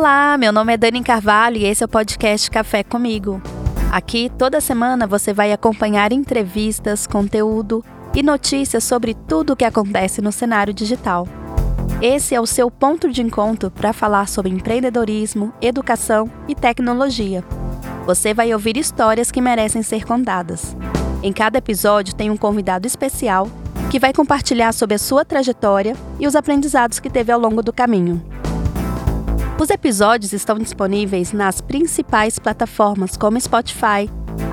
Olá, meu nome é Dani Carvalho e esse é o podcast Café Comigo. Aqui, toda semana, você vai acompanhar entrevistas, conteúdo e notícias sobre tudo o que acontece no cenário digital. Esse é o seu ponto de encontro para falar sobre empreendedorismo, educação e tecnologia. Você vai ouvir histórias que merecem ser contadas. Em cada episódio tem um convidado especial que vai compartilhar sobre a sua trajetória e os aprendizados que teve ao longo do caminho. Os episódios estão disponíveis nas principais plataformas como Spotify,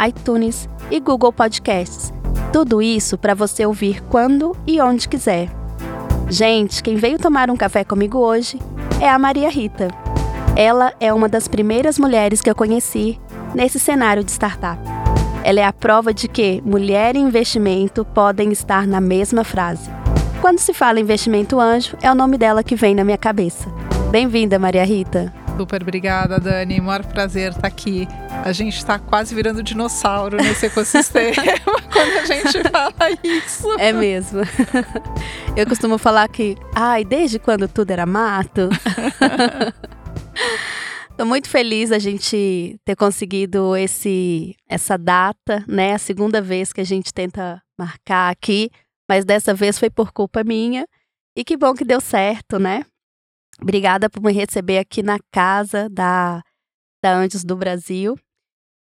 iTunes e Google Podcasts. Tudo isso para você ouvir quando e onde quiser. Gente, quem veio tomar um café comigo hoje é a Maria Rita. Ela é uma das primeiras mulheres que eu conheci nesse cenário de startup. Ela é a prova de que mulher e investimento podem estar na mesma frase. Quando se fala investimento anjo, é o nome dela que vem na minha cabeça. Bem-vinda, Maria Rita. Super obrigada, Dani. Maior prazer estar aqui. A gente está quase virando dinossauro nesse ecossistema quando a gente fala isso. É mesmo. Eu costumo falar que, ai, desde quando tudo era mato. Estou muito feliz a gente ter conseguido esse, essa data, né? A segunda vez que a gente tenta marcar aqui, mas dessa vez foi por culpa minha. E que bom que deu certo, né? Obrigada por me receber aqui na casa da, da Anjos do Brasil.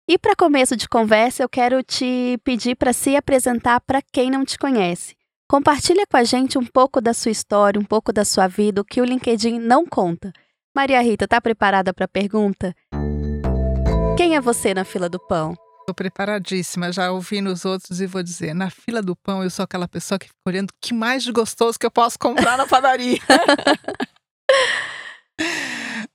E para começo de conversa, eu quero te pedir para se apresentar para quem não te conhece. Compartilha com a gente um pouco da sua história, um pouco da sua vida, o que o LinkedIn não conta. Maria Rita, está preparada para a pergunta? Quem é você na fila do pão? Estou preparadíssima, já ouvi nos outros e vou dizer: na fila do pão, eu sou aquela pessoa que fica olhando que mais gostoso que eu posso comprar na padaria.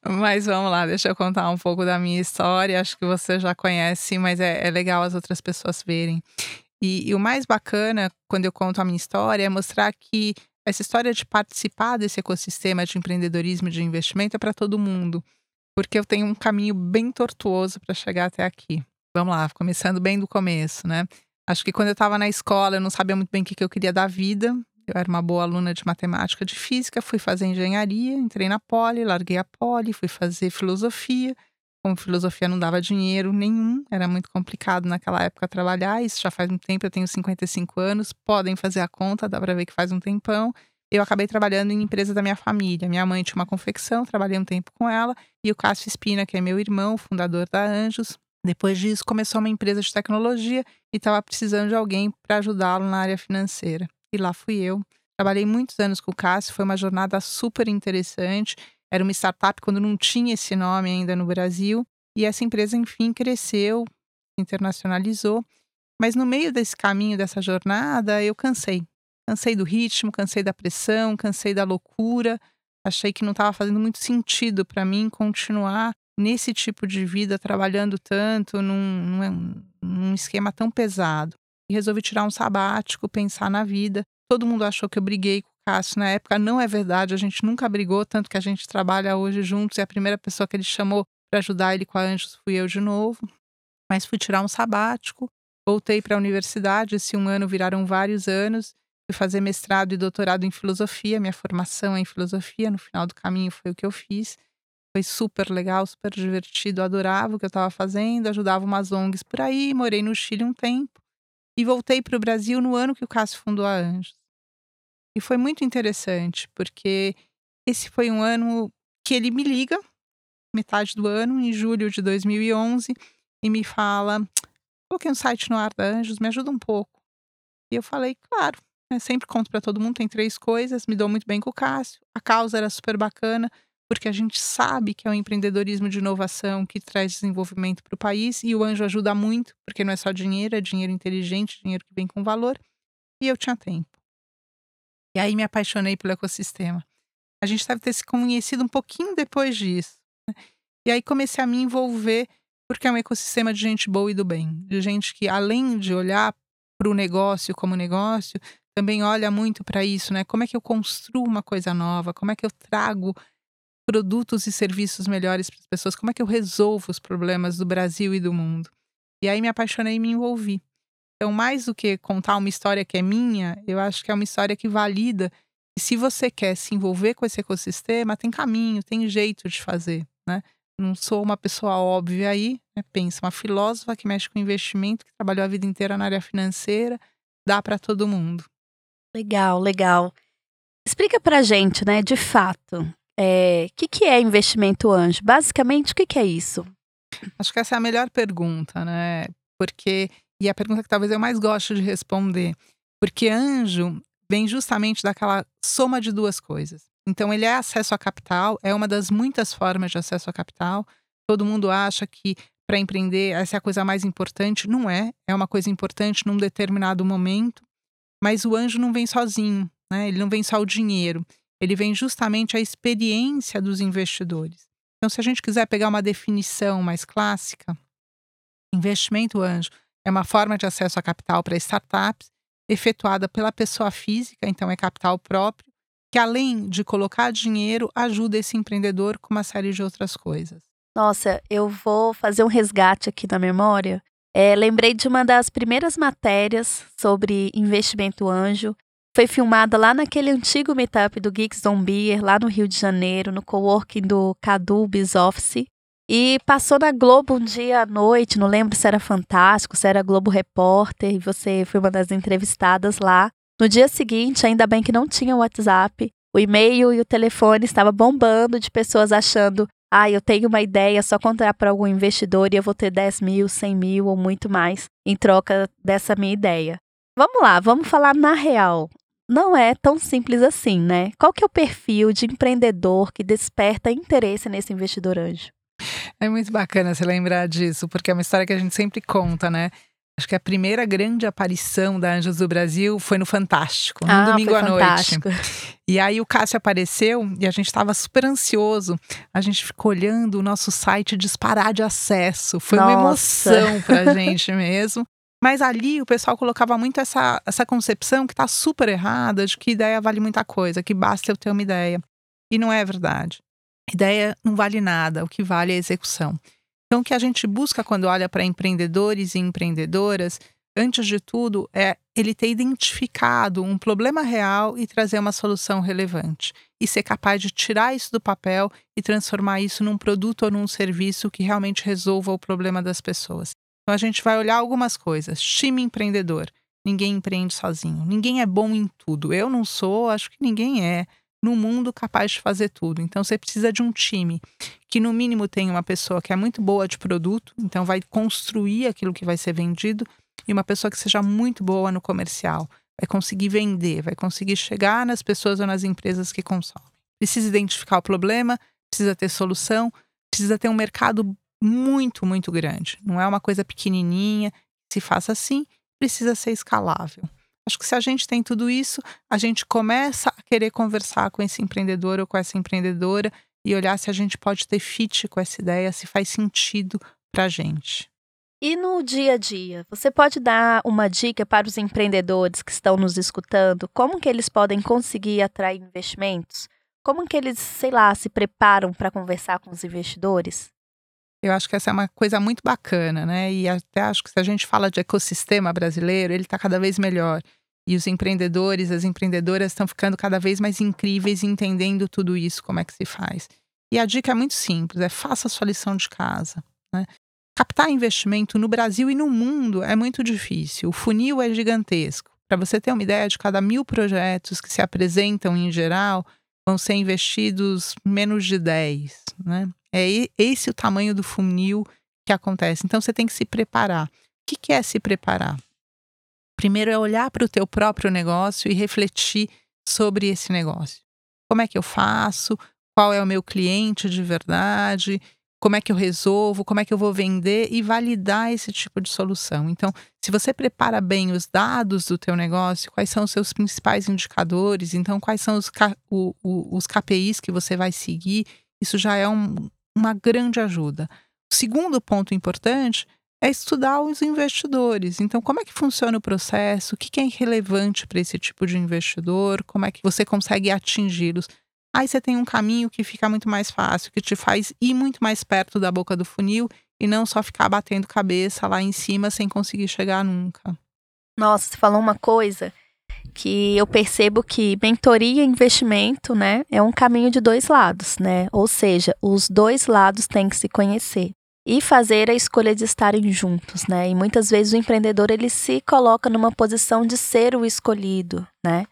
Mas vamos lá, deixa eu contar um pouco da minha história. Acho que você já conhece, mas é, é legal as outras pessoas verem. E, e, o mais bacana, quando eu conto a minha história, é mostrar que essa história de participar desse ecossistema de empreendedorismo e de investimento é para todo mundo. Porque eu tenho um caminho bem tortuoso para chegar até aqui. Vamos lá, começando bem do começo, né? Acho que quando eu estava na escola, eu não sabia muito bem o que, eu queria da vida. Eu era uma boa aluna de matemática, de física, fui fazer engenharia, entrei na Poli, larguei a Poli, fui fazer filosofia. Como filosofia não dava dinheiro nenhum, era muito complicado naquela época trabalhar. Isso já faz um tempo, eu tenho 55 anos, podem fazer a conta, dá para ver que faz um tempão. Eu acabei trabalhando em empresa da minha família. Minha mãe tinha uma confecção, trabalhei um tempo com ela, e o Cássio Espina, que é meu irmão, fundador da Anjos, depois disso, começou uma empresa de tecnologia e estava precisando de alguém para ajudá-lo na área financeira e lá fui eu. Trabalhei muitos anos com o Cássio, foi uma jornada super interessante. Era uma startup quando não tinha esse nome ainda no Brasil. E essa empresa, enfim, cresceu, internacionalizou. Mas no meio desse caminho, dessa jornada, eu cansei. Cansei do ritmo, cansei da pressão, cansei da loucura. Achei que não estava fazendo muito sentido para mim continuar nesse tipo de vida, trabalhando tanto, num, num, num esquema tão pesado e resolvi tirar um sabático, pensar na vida. Todo mundo achou que eu briguei com o Cássio na época. Não é verdade, a gente nunca brigou, tanto que a gente trabalha hoje juntos. E a primeira pessoa que ele chamou para ajudar ele com a Anjos fui eu de novo. Mas fui tirar um sabático, voltei para a universidade. Esse um ano viraram vários anos. Fui fazer mestrado e doutorado em filosofia. Minha formação é em filosofia. No final do caminho foi o que eu fiz. Foi super legal, super divertido. Adorava o que eu estava fazendo. Ajudava umas ONGs por aí. Morei no Chile um tempo e voltei para o Brasil no ano que o Cássio fundou a Anjos. E foi muito interessante, porque esse foi um ano que ele me liga, metade do ano, em julho de 2011, e me fala: coloquei um site no ar da Anjos, me ajuda um pouco. E eu falei: claro, né, sempre conto para todo mundo, tem três coisas, me dou muito bem com o Cássio, a causa era super bacana, porque a gente sabe que é o empreendedorismo de inovação que traz desenvolvimento para o país e o anjo ajuda muito, porque não é só dinheiro, é dinheiro inteligente, dinheiro que vem com valor. E eu tinha tempo. E aí me apaixonei pelo ecossistema. A gente deve ter se conhecido um pouquinho depois disso. Né? E aí comecei a me envolver, porque é um ecossistema de gente boa e do bem, de gente que, além de olhar para o negócio como negócio, também olha muito para isso, né? Como é que eu construo uma coisa nova? Como é que eu trago produtos e serviços melhores para as pessoas, como é que eu resolvo os problemas do Brasil e do mundo. E aí me apaixonei e me envolvi. Então, mais do que contar uma história que é minha, eu acho que é uma história que valida. E se você quer se envolver com esse ecossistema, tem caminho, tem jeito de fazer. né? Não sou uma pessoa óbvia aí, né? pensa, uma filósofa que mexe com investimento, que trabalhou a vida inteira na área financeira, dá para todo mundo. Legal, legal. Explica pra gente, né, de fato, o é, que, que é investimento anjo? Basicamente, o que, que é isso? Acho que essa é a melhor pergunta, né? Porque, e a pergunta que talvez eu mais gosto de responder, porque anjo vem justamente daquela soma de duas coisas. Então, ele é acesso a capital, é uma das muitas formas de acesso a capital. Todo mundo acha que para empreender essa é a coisa mais importante. Não é, é uma coisa importante num determinado momento, mas o anjo não vem sozinho, né? ele não vem só o dinheiro, ele vem justamente a experiência dos investidores. Então, se a gente quiser pegar uma definição mais clássica, investimento anjo é uma forma de acesso a capital para startups efetuada pela pessoa física, então é capital próprio, que além de colocar dinheiro, ajuda esse empreendedor com uma série de outras coisas. Nossa, eu vou fazer um resgate aqui na memória. É, lembrei de uma das primeiras matérias sobre investimento anjo. Foi filmada lá naquele antigo meetup do Geeks Zombie, lá no Rio de Janeiro, no coworking do Cadu Biz Office. E passou na Globo um dia à noite, não lembro se era Fantástico, se era Globo Repórter, e você foi uma das entrevistadas lá. No dia seguinte, ainda bem que não tinha WhatsApp, o e-mail e o telefone estava bombando de pessoas achando: ah, eu tenho uma ideia, só contar para algum investidor e eu vou ter 10 mil, 100 mil ou muito mais em troca dessa minha ideia. Vamos lá, vamos falar na real. Não é tão simples assim, né? Qual que é o perfil de empreendedor que desperta interesse nesse investidor anjo? É muito bacana você lembrar disso, porque é uma história que a gente sempre conta, né? Acho que a primeira grande aparição da Anjos do Brasil foi no Fantástico, no ah, domingo à fantástico. noite. E aí o Cássio apareceu e a gente estava super ansioso. A gente ficou olhando o nosso site disparar de acesso. Foi Nossa. uma emoção pra gente mesmo. Mas ali o pessoal colocava muito essa, essa concepção que está super errada, de que ideia vale muita coisa, que basta eu ter uma ideia. E não é verdade. Ideia não vale nada, o que vale é a execução. Então, o que a gente busca quando olha para empreendedores e empreendedoras, antes de tudo, é ele ter identificado um problema real e trazer uma solução relevante. E ser capaz de tirar isso do papel e transformar isso num produto ou num serviço que realmente resolva o problema das pessoas. Então, a gente vai olhar algumas coisas. Time empreendedor. Ninguém empreende sozinho. Ninguém é bom em tudo. Eu não sou, acho que ninguém é no mundo capaz de fazer tudo. Então você precisa de um time que no mínimo tenha uma pessoa que é muito boa de produto, então vai construir aquilo que vai ser vendido, e uma pessoa que seja muito boa no comercial, vai conseguir vender, vai conseguir chegar nas pessoas ou nas empresas que consomem. Precisa identificar o problema, precisa ter solução, precisa ter um mercado muito, muito grande. Não é uma coisa pequenininha, se faça assim, precisa ser escalável. Acho que se a gente tem tudo isso, a gente começa a querer conversar com esse empreendedor ou com essa empreendedora e olhar se a gente pode ter fit com essa ideia, se faz sentido para a gente. E no dia a dia, você pode dar uma dica para os empreendedores que estão nos escutando? Como que eles podem conseguir atrair investimentos? Como que eles, sei lá, se preparam para conversar com os investidores? Eu acho que essa é uma coisa muito bacana, né? E até acho que se a gente fala de ecossistema brasileiro, ele está cada vez melhor. E os empreendedores, as empreendedoras estão ficando cada vez mais incríveis entendendo tudo isso, como é que se faz. E a dica é muito simples: é faça a sua lição de casa. Né? Captar investimento no Brasil e no mundo é muito difícil. O funil é gigantesco. Para você ter uma ideia, de cada mil projetos que se apresentam em geral, vão ser investidos menos de 10. Né? É esse o tamanho do funil que acontece. Então você tem que se preparar. O que é se preparar? Primeiro é olhar para o teu próprio negócio e refletir sobre esse negócio. Como é que eu faço? Qual é o meu cliente de verdade? Como é que eu resolvo? Como é que eu vou vender e validar esse tipo de solução? Então, se você prepara bem os dados do teu negócio, quais são os seus principais indicadores? Então, quais são os, os KPIs que você vai seguir? Isso já é um, uma grande ajuda. O segundo ponto importante é estudar os investidores. Então, como é que funciona o processo? O que é relevante para esse tipo de investidor? Como é que você consegue atingi-los? Aí você tem um caminho que fica muito mais fácil, que te faz ir muito mais perto da boca do funil e não só ficar batendo cabeça lá em cima sem conseguir chegar nunca. Nossa, você falou uma coisa que eu percebo que mentoria e investimento, né, é um caminho de dois lados, né? Ou seja, os dois lados têm que se conhecer e fazer a escolha de estarem juntos, né? E muitas vezes o empreendedor ele se coloca numa posição de ser o escolhido, né?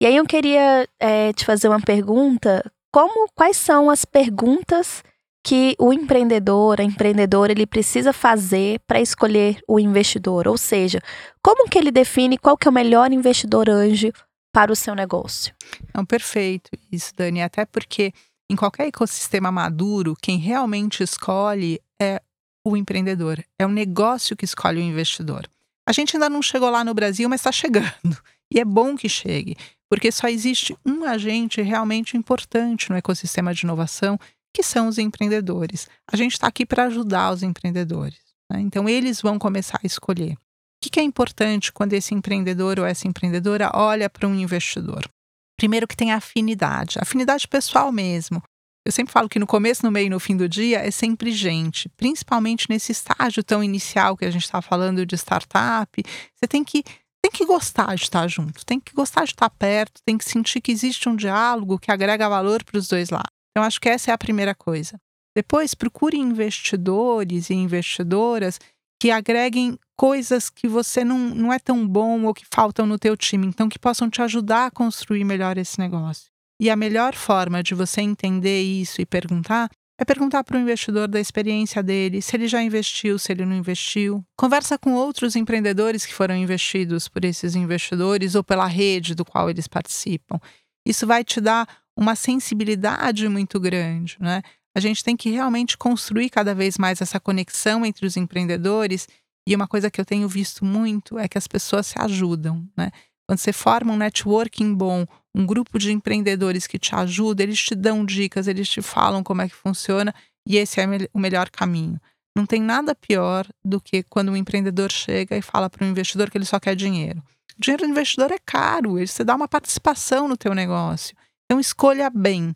E aí eu queria é, te fazer uma pergunta: como, quais são as perguntas que o empreendedor, a empreendedora, ele precisa fazer para escolher o investidor? Ou seja, como que ele define qual que é o melhor investidor anjo para o seu negócio? Não, perfeito isso, Dani. Até porque em qualquer ecossistema maduro, quem realmente escolhe é o empreendedor, é o negócio que escolhe o investidor. A gente ainda não chegou lá no Brasil, mas está chegando. E é bom que chegue, porque só existe um agente realmente importante no ecossistema de inovação, que são os empreendedores. A gente está aqui para ajudar os empreendedores. Né? Então, eles vão começar a escolher. O que é importante quando esse empreendedor ou essa empreendedora olha para um investidor? Primeiro que tem afinidade, afinidade pessoal mesmo. Eu sempre falo que no começo, no meio e no fim do dia é sempre gente, principalmente nesse estágio tão inicial que a gente está falando de startup. Você tem que tem que gostar de estar junto, tem que gostar de estar perto, tem que sentir que existe um diálogo que agrega valor para os dois lados. Então, acho que essa é a primeira coisa. Depois, procure investidores e investidoras que agreguem coisas que você não, não é tão bom ou que faltam no teu time, então que possam te ajudar a construir melhor esse negócio. E a melhor forma de você entender isso e perguntar é perguntar para o investidor da experiência dele, se ele já investiu, se ele não investiu. Conversa com outros empreendedores que foram investidos por esses investidores ou pela rede do qual eles participam. Isso vai te dar uma sensibilidade muito grande, né? A gente tem que realmente construir cada vez mais essa conexão entre os empreendedores. E uma coisa que eu tenho visto muito é que as pessoas se ajudam, né? Quando você forma um networking bom, um grupo de empreendedores que te ajuda, eles te dão dicas, eles te falam como é que funciona e esse é o melhor caminho. Não tem nada pior do que quando um empreendedor chega e fala para um investidor que ele só quer dinheiro. O dinheiro do investidor é caro, ele você dá uma participação no teu negócio. Então escolha bem.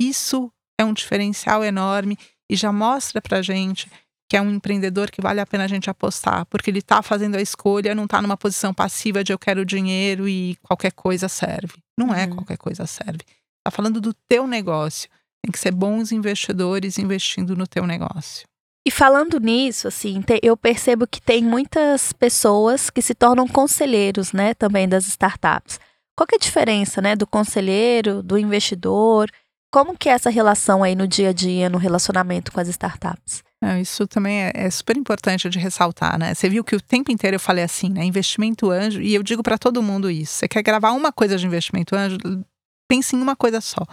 Isso é um diferencial enorme e já mostra para gente que é um empreendedor que vale a pena a gente apostar, porque ele está fazendo a escolha, não está numa posição passiva de eu quero dinheiro e qualquer coisa serve. Não é uhum. qualquer coisa serve. Está falando do teu negócio. Tem que ser bons investidores investindo no teu negócio. E falando nisso, assim, eu percebo que tem muitas pessoas que se tornam conselheiros, né, também das startups. Qual é a diferença, né, do conselheiro, do investidor? Como que é essa relação aí no dia a dia, no relacionamento com as startups? É, isso também é, é, super importante de ressaltar, né? Você viu que o tempo inteiro eu falei assim, né? Investimento anjo, e eu digo para todo mundo isso. Você quer gravar uma coisa de investimento anjo? Pense em uma coisa só.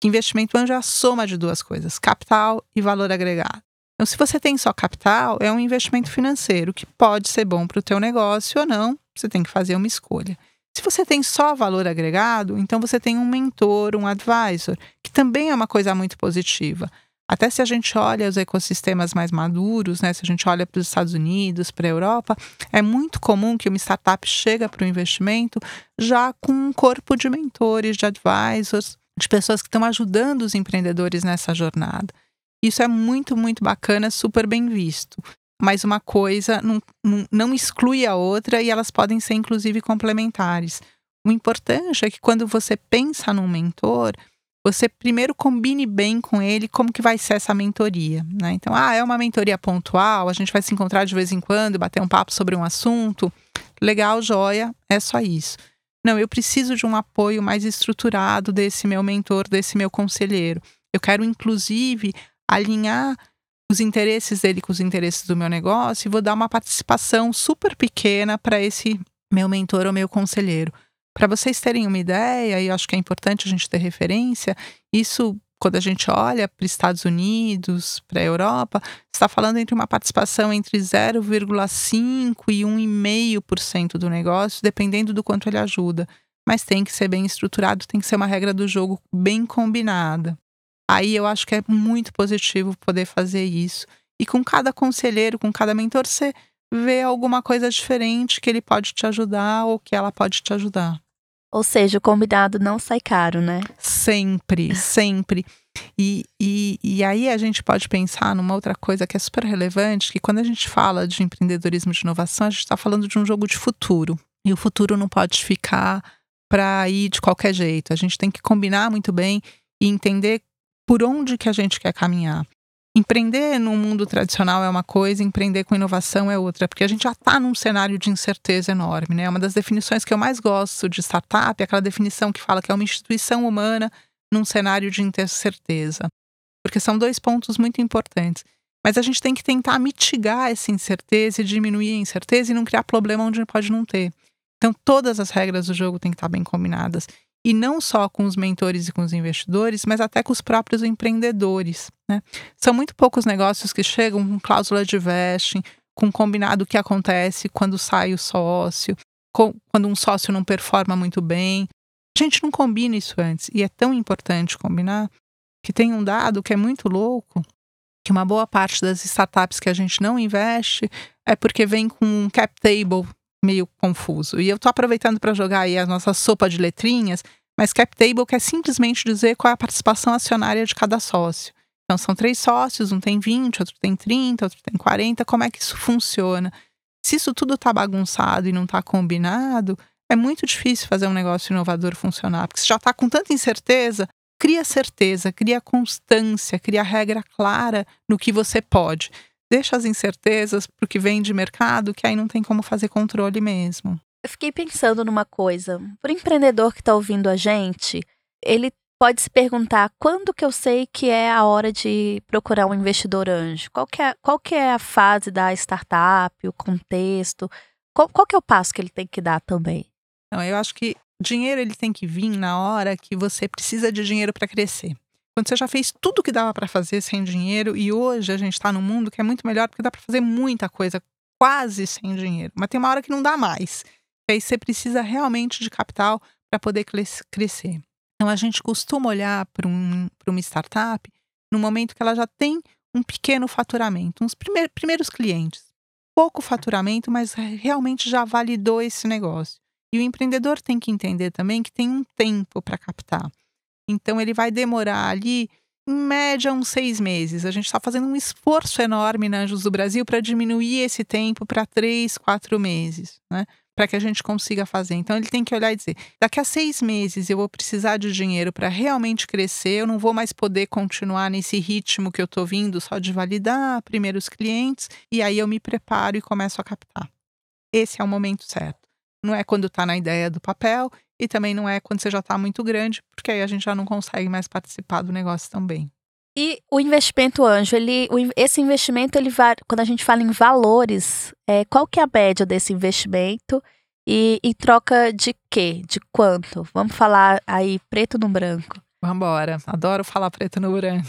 Que investimento anjo é a soma de duas coisas: capital e valor agregado. Então, se você tem só capital, é um investimento financeiro que pode ser bom para o teu negócio ou não. Você tem que fazer uma escolha. Se você tem só valor agregado, então você tem um mentor, um advisor, que também é uma coisa muito positiva. Até se a gente olha os ecossistemas mais maduros, né, se a gente olha para os Estados Unidos, para a Europa, é muito comum que uma startup chega para o investimento já com um corpo de mentores, de advisors, de pessoas que estão ajudando os empreendedores nessa jornada. Isso é muito, muito bacana, super bem visto mas uma coisa não, não, exclui a outra e elas podem ser, inclusive, complementares. O importante é que quando você pensa num mentor, você primeiro combine bem com ele como que vai ser essa mentoria. Né? Então, ah, é uma mentoria pontual, a gente vai se encontrar de vez em quando, bater um papo sobre um assunto. Legal, joia, é só isso. Não, eu preciso de um apoio mais estruturado desse meu mentor, desse meu conselheiro. Eu quero, inclusive, alinhar os interesses dele com os interesses do meu negócio e vou dar uma participação super pequena para esse meu mentor ou meu conselheiro. Para vocês terem uma ideia, e acho que é importante a gente ter referência, isso quando a gente olha para os Estados Unidos, para a Europa, está falando entre uma participação entre 0,5% e 1,5% do negócio, dependendo do quanto ele ajuda. Mas tem que ser bem estruturado, tem que ser uma regra do jogo bem combinada. Aí eu acho que é muito positivo poder fazer isso. E com cada conselheiro, com cada mentor, você vê alguma coisa diferente que ele pode te ajudar ou que ela pode te ajudar. Ou seja, o combinado não sai caro, né? Sempre, sempre. E, e, e aí a gente pode pensar numa outra coisa que é super relevante, que quando a gente fala de empreendedorismo de inovação, a gente está falando de um jogo de futuro. E o futuro não pode ficar para ir de qualquer jeito. A gente tem que combinar muito bem e entender por onde que a gente quer caminhar. Empreender no mundo tradicional é uma coisa, empreender com inovação é outra, porque a gente já está num cenário de incerteza enorme. Né? Uma das definições que eu mais gosto de startup é aquela definição que fala que é uma instituição humana num cenário de incerteza. Porque são dois pontos muito importantes. Mas a gente tem que tentar mitigar essa incerteza e diminuir a incerteza e não criar problema onde pode não ter. Então, todas as regras do jogo têm que estar bem combinadas e não só com os mentores e com os investidores, mas até com os próprios empreendedores. Né? São muito poucos negócios que chegam com cláusula de vesting, com combinado o que acontece quando sai o sócio, com, quando um sócio não performa muito bem. A gente não combina isso antes e é tão importante combinar que tem um dado que é muito louco, que uma boa parte das startups que a gente não investe é porque vem com um cap table meio confuso. E eu estou aproveitando para jogar aí a nossa sopa de letrinhas, mas cap table quer simplesmente dizer qual é a participação acionária de cada sócio. Então são três sócios, um tem 20, outro tem 30, outro tem 40. Como é que isso funciona? Se isso tudo está bagunçado e não está combinado, é muito difícil fazer um negócio inovador funcionar, porque você já está com tanta incerteza, cria certeza, cria constância, cria regra clara no que você pode deixa as incertezas para o que vem de mercado, que aí não tem como fazer controle mesmo. Eu fiquei pensando numa coisa. Para o empreendedor que está ouvindo a gente, ele pode se perguntar quando que eu sei que é a hora de procurar um investidor anjo? Qual que é, qual que é a fase da startup, o contexto? Qual, qual que é o passo que ele tem que dar também? Não, eu acho que dinheiro ele tem que vir na hora que você precisa de dinheiro para crescer. Quando você já fez tudo que dava para fazer sem dinheiro e hoje a gente está num mundo que é muito melhor porque dá para fazer muita coisa quase sem dinheiro, mas tem uma hora que não dá mais. Aí você precisa realmente de capital para poder crescer. Então a gente costuma olhar para um, uma startup no momento que ela já tem um pequeno faturamento, uns primeir, primeiros clientes. Pouco faturamento, mas realmente já validou esse negócio. E o empreendedor tem que entender também que tem um tempo para captar. Então, ele vai demorar ali, em média, uns seis meses. A gente está fazendo um esforço enorme na Anjos do Brasil para diminuir esse tempo para três, quatro meses, né? Para que a gente consiga fazer. Então, ele tem que olhar e dizer: daqui a seis meses eu vou precisar de dinheiro para realmente crescer, eu não vou mais poder continuar nesse ritmo que eu estou vindo, só de validar primeiros clientes, e aí eu me preparo e começo a captar. Esse é o momento certo. Não é quando está na ideia do papel e também não é quando você já está muito grande, porque aí a gente já não consegue mais participar do negócio também. E o investimento anjo, ele, esse investimento, ele vai, quando a gente fala em valores, é, qual que é a média desse investimento e em troca de quê? De quanto? Vamos falar aí preto no branco. Vamos embora. Adoro falar preto no branco.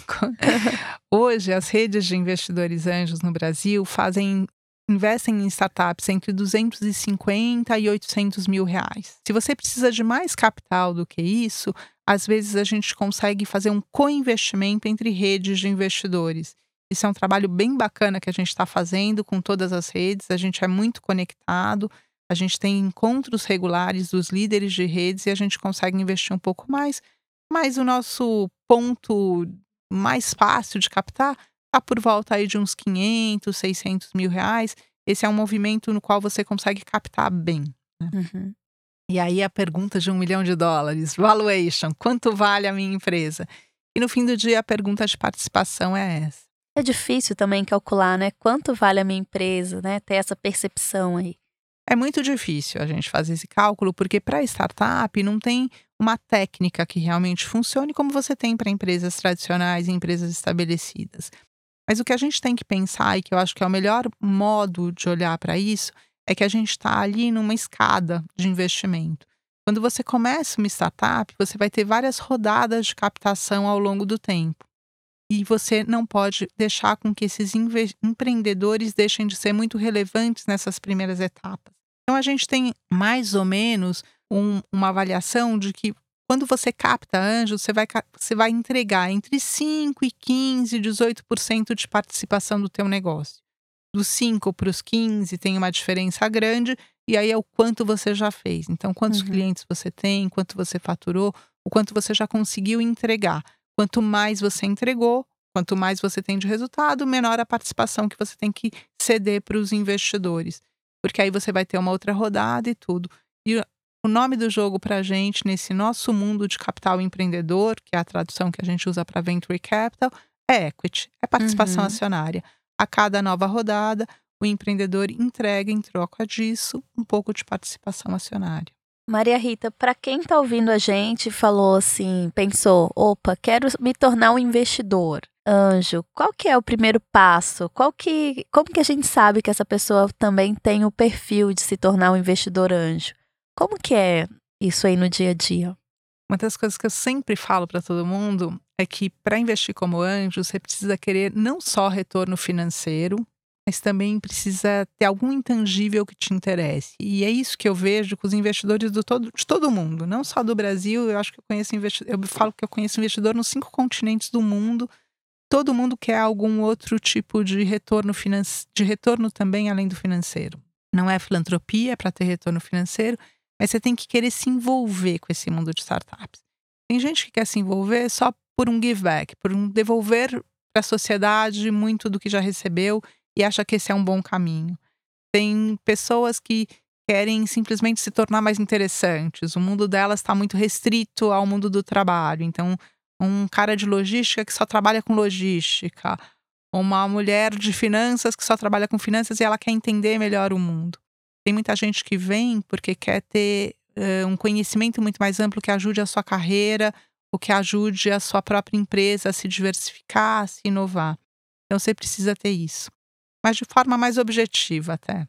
Hoje, as redes de investidores anjos no Brasil fazem investem em startups entre 250 e 800 mil reais. Se você precisa de mais capital do que isso, às vezes a gente consegue fazer um co-investimento entre redes de investidores. Isso é um trabalho bem bacana que a gente está fazendo com todas as redes. A gente é muito conectado, a gente tem encontros regulares dos líderes de redes e a gente consegue investir um pouco mais. Mas o nosso ponto mais fácil de captar está por volta aí de uns 500, 600 mil reais. Esse é um movimento no qual você consegue captar bem. Né? Uhum. E aí a pergunta de um milhão de dólares, valuation, quanto vale a minha empresa? E no fim do dia a pergunta de participação é essa. É difícil também calcular, né? Quanto vale a minha empresa, né? Ter essa percepção aí. É muito difícil a gente fazer esse cálculo, porque para startup não tem uma técnica que realmente funcione como você tem para empresas tradicionais e empresas estabelecidas. Mas o que a gente tem que pensar, e que eu acho que é o melhor modo de olhar para isso, é que a gente está ali numa escada de investimento. Quando você começa uma startup, você vai ter várias rodadas de captação ao longo do tempo. E você não pode deixar com que esses empreendedores deixem de ser muito relevantes nessas primeiras etapas. Então, a gente tem mais ou menos um, uma avaliação de que quando você capta anjos, você vai, você vai entregar entre 5 e 15, 18% de participação do teu negócio. Dos 5 para os 15 tem uma diferença grande, e aí é o quanto você já fez. Então, quantos uhum. clientes você tem, quanto você faturou, o quanto você já conseguiu entregar. Quanto mais você entregou, quanto mais você tem de resultado, menor a participação que você tem que ceder para os investidores. Porque aí você vai ter uma outra rodada e tudo. E o nome do jogo para a gente nesse nosso mundo de capital empreendedor, que é a tradução que a gente usa para Venture Capital, é equity, é participação uhum. acionária. A cada nova rodada, o empreendedor entrega em troca disso um pouco de participação acionária. Maria Rita, para quem está ouvindo a gente, falou assim, pensou, opa, quero me tornar um investidor anjo. Qual que é o primeiro passo? Qual que, como que a gente sabe que essa pessoa também tem o perfil de se tornar um investidor anjo? Como que é isso aí no dia a dia? Uma das coisas que eu sempre falo para todo mundo é que para investir como anjo, você precisa querer não só retorno financeiro, mas também precisa ter algum intangível que te interesse. E é isso que eu vejo com os investidores do todo, de todo mundo, não só do Brasil. Eu acho que eu conheço investidor, eu falo que eu conheço investidor nos cinco continentes do mundo. Todo mundo quer algum outro tipo de retorno financeiro, de retorno também além do financeiro. Não é filantropia para ter retorno financeiro, mas você tem que querer se envolver com esse mundo de startups. Tem gente que quer se envolver só por um give back, por um devolver para a sociedade muito do que já recebeu e acha que esse é um bom caminho. Tem pessoas que querem simplesmente se tornar mais interessantes. O mundo delas está muito restrito ao mundo do trabalho. Então, um cara de logística que só trabalha com logística, uma mulher de finanças que só trabalha com finanças e ela quer entender melhor o mundo. Tem muita gente que vem porque quer ter uh, um conhecimento muito mais amplo que ajude a sua carreira, ou que ajude a sua própria empresa a se diversificar, a se inovar. Então você precisa ter isso mas de forma mais objetiva até.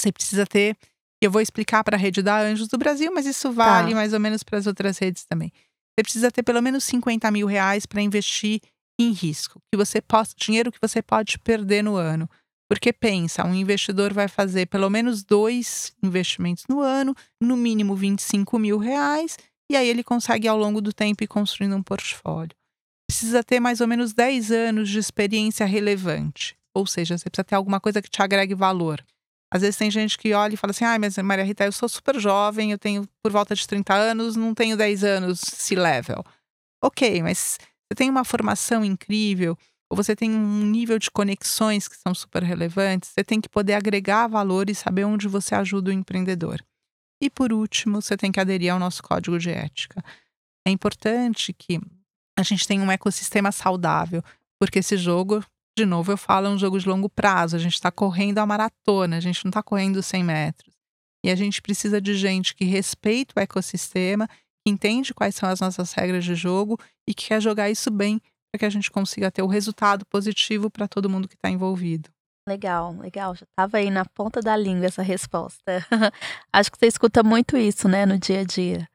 Você precisa ter. Eu vou explicar para a rede da Anjos do Brasil, mas isso vale tá. mais ou menos para as outras redes também. Você precisa ter pelo menos 50 mil reais para investir em risco, que você possa, dinheiro que você pode perder no ano. Porque pensa, um investidor vai fazer pelo menos dois investimentos no ano, no mínimo 25 mil reais, e aí ele consegue ao longo do tempo ir construindo um portfólio. Precisa ter mais ou menos 10 anos de experiência relevante. Ou seja, você precisa ter alguma coisa que te agregue valor. Às vezes tem gente que olha e fala assim: ah, mas Maria Rita, eu sou super jovem, eu tenho por volta de 30 anos, não tenho 10 anos C-level. Ok, mas você tem uma formação incrível, ou você tem um nível de conexões que são super relevantes, você tem que poder agregar valor e saber onde você ajuda o empreendedor. E por último, você tem que aderir ao nosso código de ética. É importante que a gente tenha um ecossistema saudável, porque esse jogo de novo, eu falo, é um jogo de longo prazo. A gente está correndo a maratona, a gente não está correndo 100 metros. E a gente precisa de gente que respeita o ecossistema, que entende quais são as nossas regras de jogo e que quer jogar isso bem para que a gente consiga ter o resultado positivo para todo mundo que está envolvido. Legal, legal. Já estava aí na ponta da língua essa resposta. Acho que você escuta muito isso, né, no dia a dia.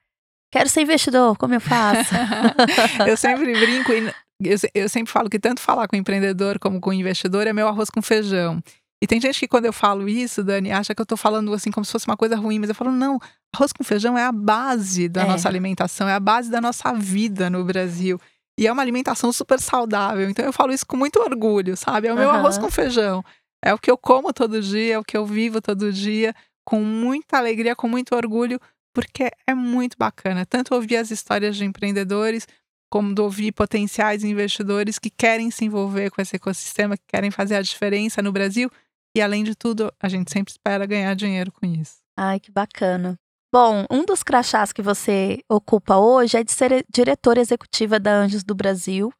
Quero ser investidor, como eu faço? eu sempre brinco e eu, eu sempre falo que tanto falar com o empreendedor como com o investidor é meu arroz com feijão. E tem gente que quando eu falo isso, Dani, acha que eu tô falando assim como se fosse uma coisa ruim, mas eu falo, não, arroz com feijão é a base da é. nossa alimentação, é a base da nossa vida no Brasil. E é uma alimentação super saudável. Então eu falo isso com muito orgulho, sabe? É o meu uhum. arroz com feijão. É o que eu como todo dia, é o que eu vivo todo dia, com muita alegria, com muito orgulho, porque é muito bacana. Tanto ouvir as histórias de empreendedores, como de ouvir potenciais investidores que querem se envolver com esse ecossistema, que querem fazer a diferença no Brasil. E, além de tudo, a gente sempre espera ganhar dinheiro com isso. Ai, que bacana. Bom, um dos crachás que você ocupa hoje é de ser diretora executiva da Anjos do Brasil.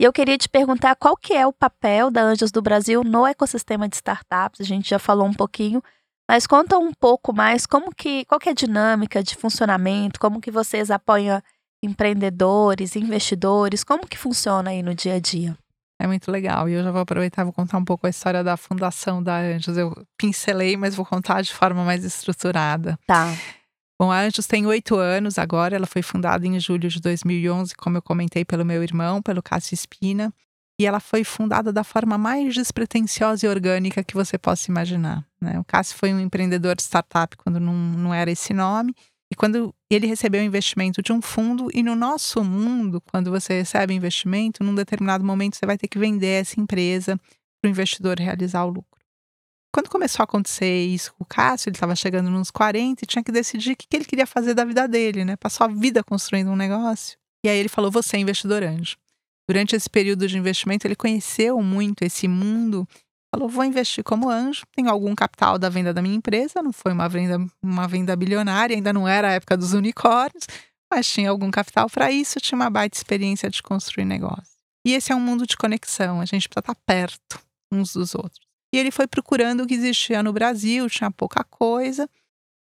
E eu queria te perguntar qual que é o papel da Anjos do Brasil no ecossistema de startups. A gente já falou um pouquinho, mas conta um pouco mais como que, qual que é a dinâmica de funcionamento, como que vocês apoiam empreendedores, investidores? Como que funciona aí no dia a dia? É muito legal. E eu já vou aproveitar e vou contar um pouco a história da fundação da Anjos. Eu pincelei, mas vou contar de forma mais estruturada. Tá. Bom, a Anjos tem oito anos agora. Ela foi fundada em julho de 2011, como eu comentei, pelo meu irmão, pelo Cássio Espina. E ela foi fundada da forma mais despretensiosa e orgânica que você possa imaginar. Né? O Cássio foi um empreendedor de startup quando não, não era esse nome. E quando ele recebeu investimento de um fundo, e no nosso mundo, quando você recebe investimento, num determinado momento você vai ter que vender essa empresa para o investidor realizar o lucro. Quando começou a acontecer isso com o Cássio, ele estava chegando nos 40 e tinha que decidir o que ele queria fazer da vida dele, né? Passou a vida construindo um negócio. E aí ele falou: Você é investidor anjo. Durante esse período de investimento, ele conheceu muito esse mundo Falou: vou investir como anjo, tenho algum capital da venda da minha empresa, não foi uma venda, uma venda bilionária, ainda não era a época dos unicórnios, mas tinha algum capital para isso, tinha uma baita experiência de construir negócio. E esse é um mundo de conexão, a gente precisa estar perto uns dos outros. E ele foi procurando o que existia no Brasil, tinha pouca coisa,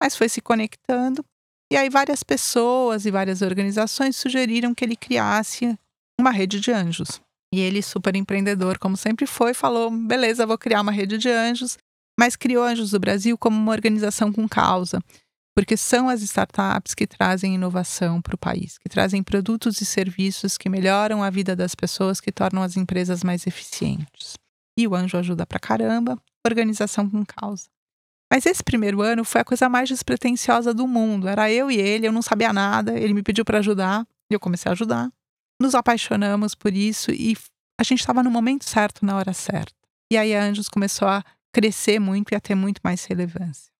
mas foi se conectando. E aí várias pessoas e várias organizações sugeriram que ele criasse uma rede de anjos. E ele, super empreendedor, como sempre foi, falou: beleza, vou criar uma rede de anjos, mas criou Anjos do Brasil como uma organização com causa, porque são as startups que trazem inovação para o país, que trazem produtos e serviços que melhoram a vida das pessoas, que tornam as empresas mais eficientes. E o anjo ajuda pra caramba, organização com causa. Mas esse primeiro ano foi a coisa mais despretensiosa do mundo. Era eu e ele, eu não sabia nada, ele me pediu para ajudar, e eu comecei a ajudar nos apaixonamos por isso e a gente estava no momento certo, na hora certa. E aí a Anjos começou a crescer muito e a ter muito mais relevância.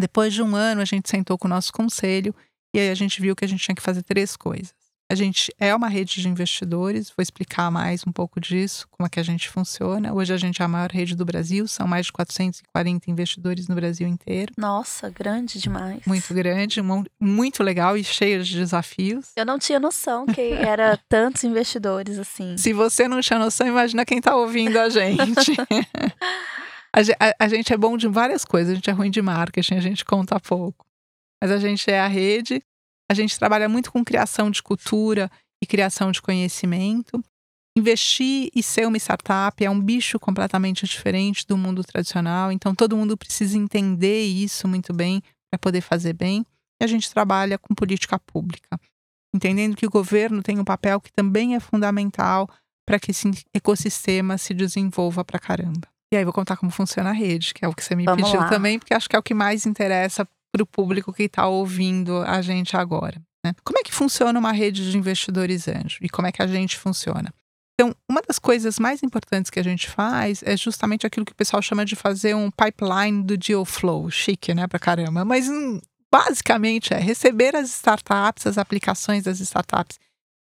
Depois de um ano, a gente sentou com o nosso conselho e aí a gente viu que a gente tinha que fazer três coisas. A gente é uma rede de investidores, vou explicar mais um pouco disso, como é que a gente funciona. Hoje a gente é a maior rede do Brasil, são mais de 440 investidores no Brasil inteiro. Nossa, grande demais. Muito grande, muito legal e cheio de desafios. Eu não tinha noção que era tantos investidores assim. Se você não tinha noção, imagina quem está ouvindo a gente. a, a, a gente é bom de várias coisas, a gente é ruim de marketing, a gente conta pouco. Mas a gente é a rede a gente trabalha muito com criação de cultura e criação de conhecimento. Investir e ser uma startup é um bicho completamente diferente do mundo tradicional, então todo mundo precisa entender isso muito bem para poder fazer bem. E a gente trabalha com política pública, entendendo que o governo tem um papel que também é fundamental para que esse ecossistema se desenvolva para caramba. E aí vou contar como funciona a rede, que é o que você me Vamos pediu lá. também, porque acho que é o que mais interessa para o público que está ouvindo a gente agora. Né? Como é que funciona uma rede de investidores anjo e como é que a gente funciona? Então, uma das coisas mais importantes que a gente faz é justamente aquilo que o pessoal chama de fazer um pipeline do deal flow. Chique, né, pra caramba. Mas hum, basicamente é receber as startups, as aplicações das startups que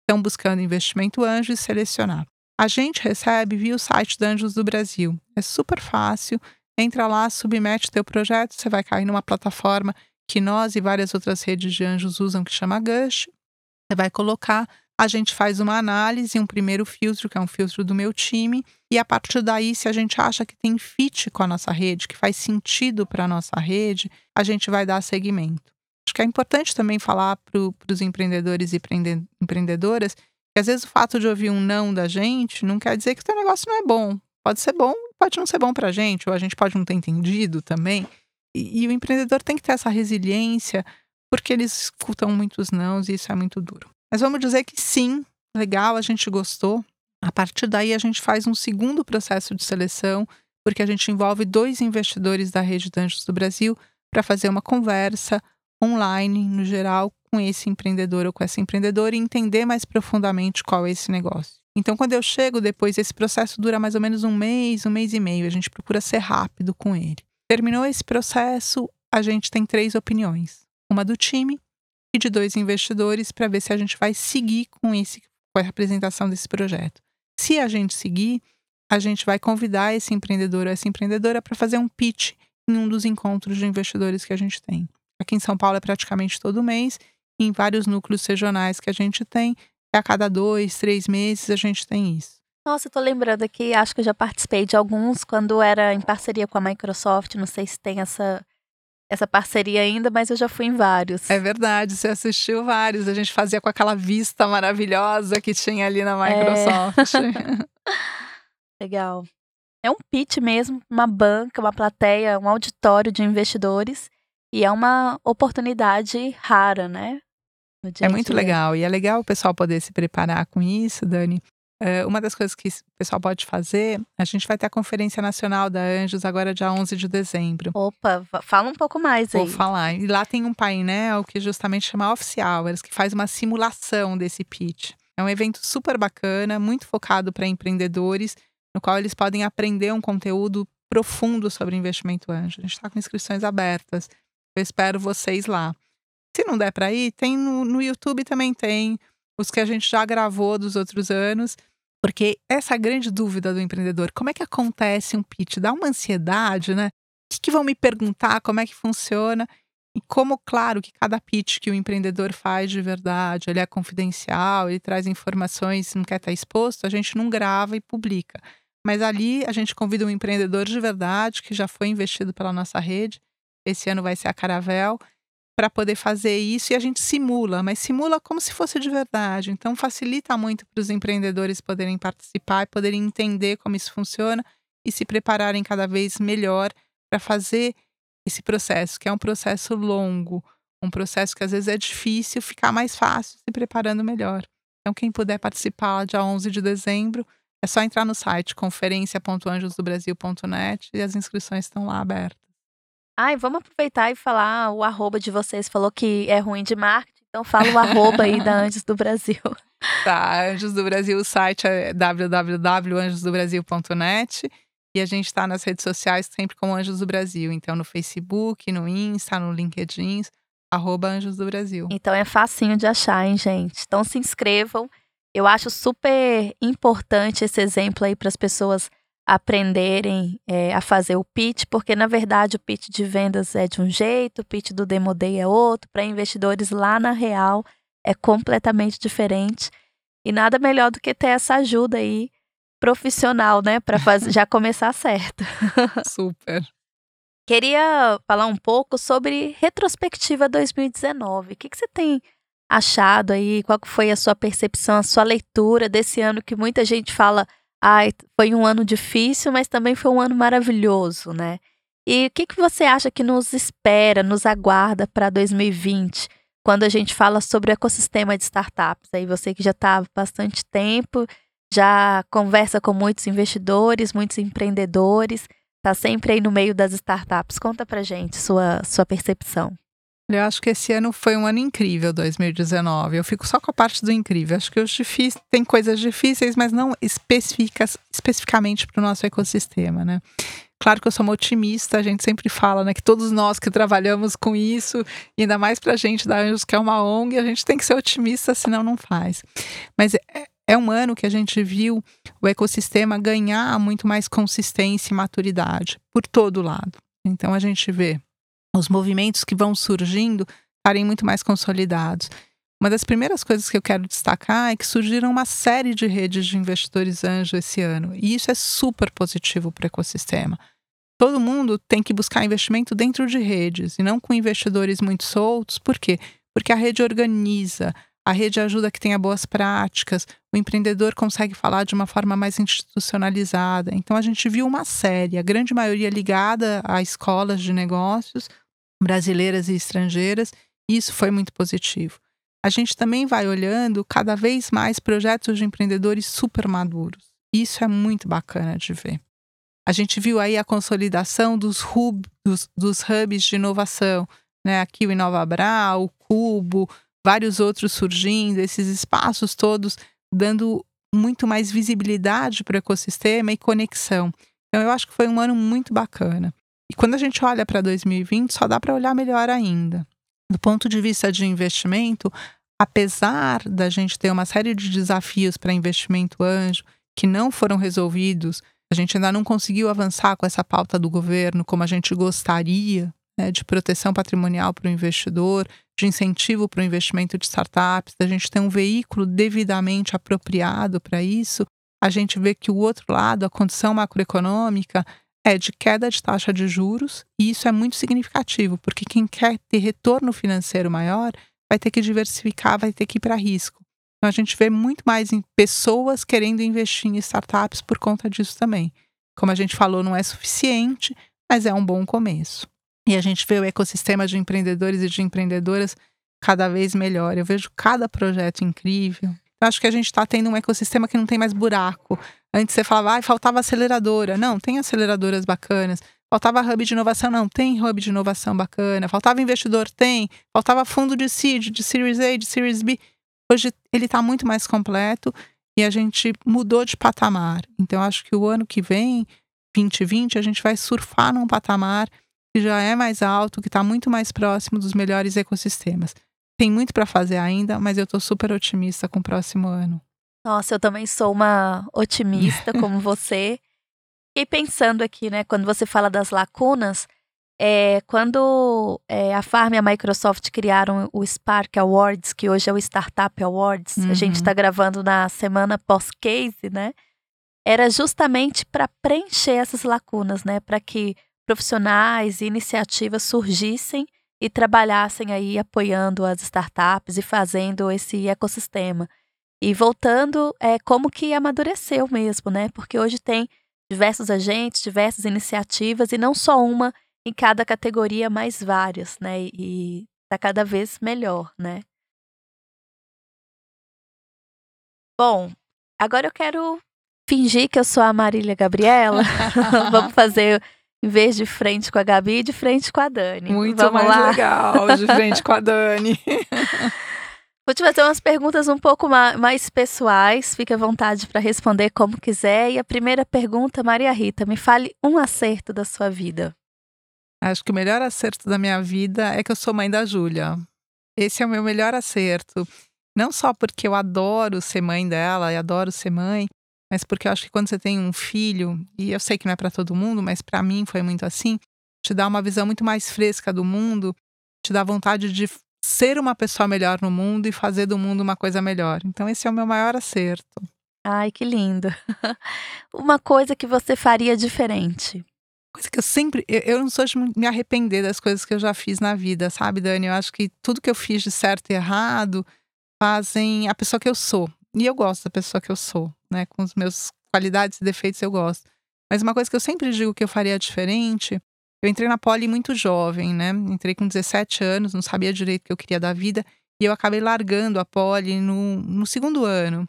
estão buscando investimento anjo e selecionar. A gente recebe via o site da Anjos do Brasil. É super fácil. Entra lá, submete teu projeto, você vai cair numa plataforma que nós e várias outras redes de anjos usam, que chama Gush. Você vai colocar, a gente faz uma análise, um primeiro filtro, que é um filtro do meu time, e a partir daí, se a gente acha que tem fit com a nossa rede, que faz sentido para a nossa rede, a gente vai dar seguimento. Acho que é importante também falar para os empreendedores e empreendedoras que às vezes o fato de ouvir um não da gente não quer dizer que o teu negócio não é bom. Pode ser bom, pode não ser bom para a gente, ou a gente pode não ter entendido também. E, e, o empreendedor tem que ter essa resiliência, porque eles escutam muitos nãos e isso é muito duro. Mas vamos dizer que sim, legal, a gente gostou. A partir daí, a gente faz um segundo processo de seleção, porque a gente envolve dois investidores da rede de Anjos do Brasil para fazer uma conversa online, no geral, com esse empreendedor ou com essa empreendedora e entender mais profundamente qual é esse negócio. Então, quando eu chego depois, esse processo dura mais ou menos um mês, um mês e meio. A gente procura ser rápido com ele. Terminou esse processo, a gente tem três opiniões: uma do time e de dois investidores para ver se a gente vai seguir com, esse, com a apresentação desse projeto. Se a gente seguir, a gente vai convidar esse empreendedor ou essa empreendedora para fazer um pitch em um dos encontros de investidores que a gente tem. Aqui em São Paulo é praticamente todo mês, em vários núcleos regionais que a gente tem, a cada dois, três meses a gente tem isso. Nossa, eu tô lembrando aqui, acho que eu já participei de alguns quando era em parceria com a Microsoft. Não sei se tem essa, essa parceria ainda, mas eu já fui em vários. É verdade, você assistiu vários. A gente fazia com aquela vista maravilhosa que tinha ali na Microsoft. É... Legal. É um pitch mesmo, uma banca, uma plateia, um auditório de investidores. E é uma oportunidade rara, né? É muito legal. E é legal o pessoal poder se preparar com isso, Dani. Uh, uma das coisas que o pessoal pode fazer, a gente vai ter a Conferência Nacional da Anjos agora dia 11 de dezembro. Opa, fala um pouco mais aí. Vou falar. E lá tem um painel que justamente chama Office Hours, que faz uma simulação desse pitch. É um evento super bacana, muito focado para empreendedores, no qual eles podem aprender um conteúdo profundo sobre investimento anjo. A gente está com inscrições abertas. Eu espero vocês lá. Se não der para ir, tem no, no YouTube também tem os que a gente já gravou dos outros anos. Porque essa grande dúvida do empreendedor. Como é que acontece um pitch? Dá uma ansiedade, né? O que, que vão me perguntar? Como é que funciona? E como, claro, que cada pitch que o empreendedor faz de verdade, ele é confidencial, ele traz informações, não quer estar exposto, a gente não grava e publica. Mas ali a gente convida um empreendedor de verdade, que já foi investido pela nossa rede, esse ano vai ser a Caravel, para poder fazer isso e a gente simula, mas simula como se fosse de verdade. Então facilita muito para os empreendedores poderem participar poderem entender como isso funciona e se prepararem cada vez melhor para fazer esse processo, que é um processo longo, um processo que às vezes é difícil, ficar mais fácil se preparando melhor. Então quem puder participar dia 11 de dezembro, é só entrar no site conferência.anjosdobrasil.net e as inscrições estão lá abertas. Ai, vamos aproveitar e falar o arroba de vocês. Falou que é ruim de marketing, então fala o arroba aí da Anjos do Brasil. Tá, Anjos do Brasil, o site é www.anjosdobrasil.net e a gente está nas redes sociais sempre como Anjos do Brasil. Então, no Facebook, no Insta, no LinkedIn, arroba Anjos do Brasil. Então é facinho de achar, hein, gente? Então se inscrevam. Eu acho super importante esse exemplo aí para as pessoas aprenderem é, a fazer o pitch, porque na verdade o pitch de vendas é de um jeito, o pitch do Demo Day é outro, para investidores lá na real é completamente diferente. E nada melhor do que ter essa ajuda aí profissional, né, para já começar certo. Super. Queria falar um pouco sobre retrospectiva 2019. O que, que você tem achado aí? Qual foi a sua percepção, a sua leitura desse ano que muita gente fala ai, foi um ano difícil, mas também foi um ano maravilhoso, né? E o que, que você acha que nos espera, nos aguarda para 2020, quando a gente fala sobre o ecossistema de startups? Aí você que já está há bastante tempo, já conversa com muitos investidores, muitos empreendedores, está sempre aí no meio das startups. Conta para gente sua, sua percepção. Eu acho que esse ano foi um ano incrível, 2019. Eu fico só com a parte do incrível. Acho que os difíceis, tem coisas difíceis, mas não especificas, especificamente para o nosso ecossistema, né? Claro que eu sou uma otimista, a gente sempre fala, né, que todos nós que trabalhamos com isso, ainda mais para a gente da Anjos, que é uma ONG, a gente tem que ser otimista, senão não faz. Mas é, é um ano que a gente viu o ecossistema ganhar muito mais consistência e maturidade por todo lado. Então a gente vê os movimentos que vão surgindo estarem muito mais consolidados. Uma das primeiras coisas que eu quero destacar é que surgiram uma série de redes de investidores anjo esse ano, e isso é super positivo para o ecossistema. Todo mundo tem que buscar investimento dentro de redes e não com investidores muito soltos. Por quê? Porque a rede organiza, a rede ajuda que tenha boas práticas, o empreendedor consegue falar de uma forma mais institucionalizada. Então a gente viu uma série, a grande maioria ligada a escolas de negócios, brasileiras e estrangeiras, e isso foi muito positivo. A gente também vai olhando cada vez mais projetos de empreendedores super maduros. Isso é muito bacana de ver. A gente viu aí a consolidação dos, hub, dos, dos hubs de inovação, né? Aqui o InovaBra, o Cubo, vários outros surgindo, esses espaços todos dando muito mais visibilidade para o ecossistema e conexão. Então, eu acho que foi um ano muito bacana. E quando a gente olha para 2020, só dá para olhar melhor ainda. Do ponto de vista de investimento, apesar da gente ter uma série de desafios para investimento anjo que não foram resolvidos, a gente ainda não conseguiu avançar com essa pauta do governo como a gente gostaria, né, de proteção patrimonial para o investidor, de incentivo para o investimento de startups, da gente ter um veículo devidamente apropriado para isso, a gente vê que o outro lado, a condição macroeconômica, é de queda de taxa de juros, e isso é muito significativo, porque quem quer ter retorno financeiro maior vai ter que diversificar, vai ter que ir para risco. Então a gente vê muito mais em pessoas querendo investir em startups por conta disso também. Como a gente falou, não é suficiente, mas é um bom começo. E a gente vê o ecossistema de empreendedores e de empreendedoras cada vez melhor. Eu vejo cada projeto incrível. Eu acho que a gente está tendo um ecossistema que não tem mais buraco. Antes você falava, ah, faltava aceleradora. Não, tem aceleradoras bacanas. Faltava hub de inovação, não, tem hub de inovação bacana. Faltava investidor, tem. Faltava fundo de seed, de Series A, de Series B. Hoje ele está muito mais completo e a gente mudou de patamar. Então acho que o ano que vem, 2020, a gente vai surfar num patamar que já é mais alto, que está muito mais próximo dos melhores ecossistemas. Tem muito para fazer ainda, mas eu estou super otimista com o próximo ano. Nossa, eu também sou uma otimista como você. Fiquei pensando aqui, né, quando você fala das lacunas, é, quando é, a Farm e a Microsoft criaram o Spark Awards, que hoje é o Startup Awards, uhum. a gente está uhum. gravando na semana pós-case, né? Era justamente para preencher essas lacunas, né? Para que profissionais e iniciativas surgissem e trabalhassem aí apoiando as startups e fazendo esse ecossistema. E voltando, é como que amadureceu mesmo, né? Porque hoje tem diversos agentes, diversas iniciativas e não só uma em cada categoria, mas várias, né? E tá cada vez melhor, né? Bom, agora eu quero fingir que eu sou a Marília Gabriela. Vamos fazer em vez de frente com a Gabi, de frente com a Dani. Muito Vamos mais lá. legal, de frente com a Dani. Vou te fazer umas perguntas um pouco mais pessoais, fique à vontade para responder como quiser. E a primeira pergunta, Maria Rita, me fale um acerto da sua vida. Acho que o melhor acerto da minha vida é que eu sou mãe da Júlia. Esse é o meu melhor acerto. Não só porque eu adoro ser mãe dela e adoro ser mãe, mas porque eu acho que quando você tem um filho, e eu sei que não é para todo mundo, mas para mim foi muito assim, te dá uma visão muito mais fresca do mundo, te dá vontade de ser uma pessoa melhor no mundo e fazer do mundo uma coisa melhor. Então esse é o meu maior acerto. Ai, que lindo. uma coisa que você faria diferente. Coisa que eu sempre. Eu, eu não sou de me arrepender das coisas que eu já fiz na vida, sabe, Dani? Eu acho que tudo que eu fiz de certo e errado fazem a pessoa que eu sou. E eu gosto da pessoa que eu sou, né? Com os meus qualidades e defeitos eu gosto. Mas uma coisa que eu sempre digo que eu faria diferente, eu entrei na Poli muito jovem, né? Entrei com 17 anos, não sabia direito o que eu queria da vida. E eu acabei largando a Poli no, no segundo ano.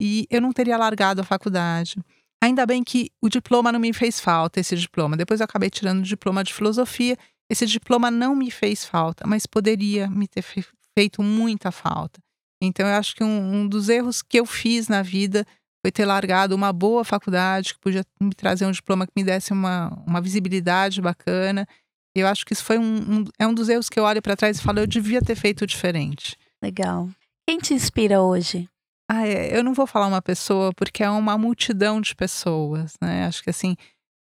E eu não teria largado a faculdade. Ainda bem que o diploma não me fez falta, esse diploma. Depois eu acabei tirando o diploma de filosofia. Esse diploma não me fez falta, mas poderia me ter feito muita falta. Então, eu acho que um, um, dos erros que eu fiz na vida foi ter largado uma boa faculdade, que podia me trazer um diploma que me desse uma, uma visibilidade bacana. Eu acho que isso foi um, um é um dos erros que eu olho para trás e falo, eu devia ter feito diferente. Legal. Quem te inspira hoje? Ah, é, eu não vou falar uma pessoa, porque é uma multidão de pessoas, né? Acho que assim,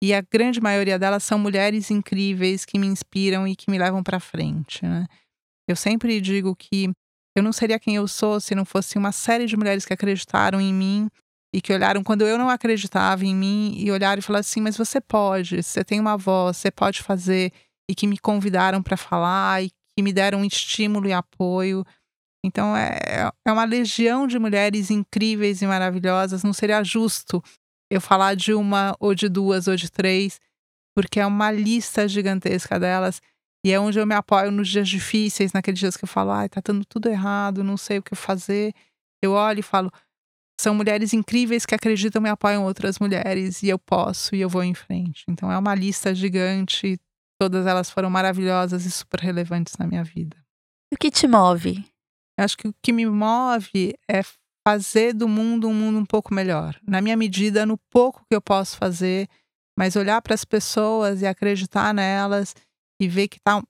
e a grande maioria delas são mulheres incríveis que me inspiram e que me levam para frente, né? Eu sempre digo que eu não seria quem eu sou se não fosse uma série de mulheres que acreditaram em mim e que olharam quando eu não acreditava em mim e olharam e falaram assim: "Mas você pode, você tem uma voz, você pode fazer" e que me convidaram para falar e que me deram estímulo e apoio. Então é, é uma legião de mulheres incríveis e maravilhosas. Não seria justo eu falar de uma ou de duas ou de três, porque é uma lista gigantesca delas. E é onde eu me apoio nos dias difíceis, naqueles dias que eu falo, ai, tá dando tudo errado, não sei o que fazer. Eu olho e falo, são mulheres incríveis que acreditam e apoiam outras mulheres, e eu posso, e eu vou em frente. Então é uma lista gigante, todas elas foram maravilhosas e super relevantes na minha vida. O que te move? Acho que o que me move é fazer do mundo um mundo um pouco melhor. Na minha medida, no pouco que eu posso fazer, mas olhar para as pessoas e acreditar nelas e ver que tá,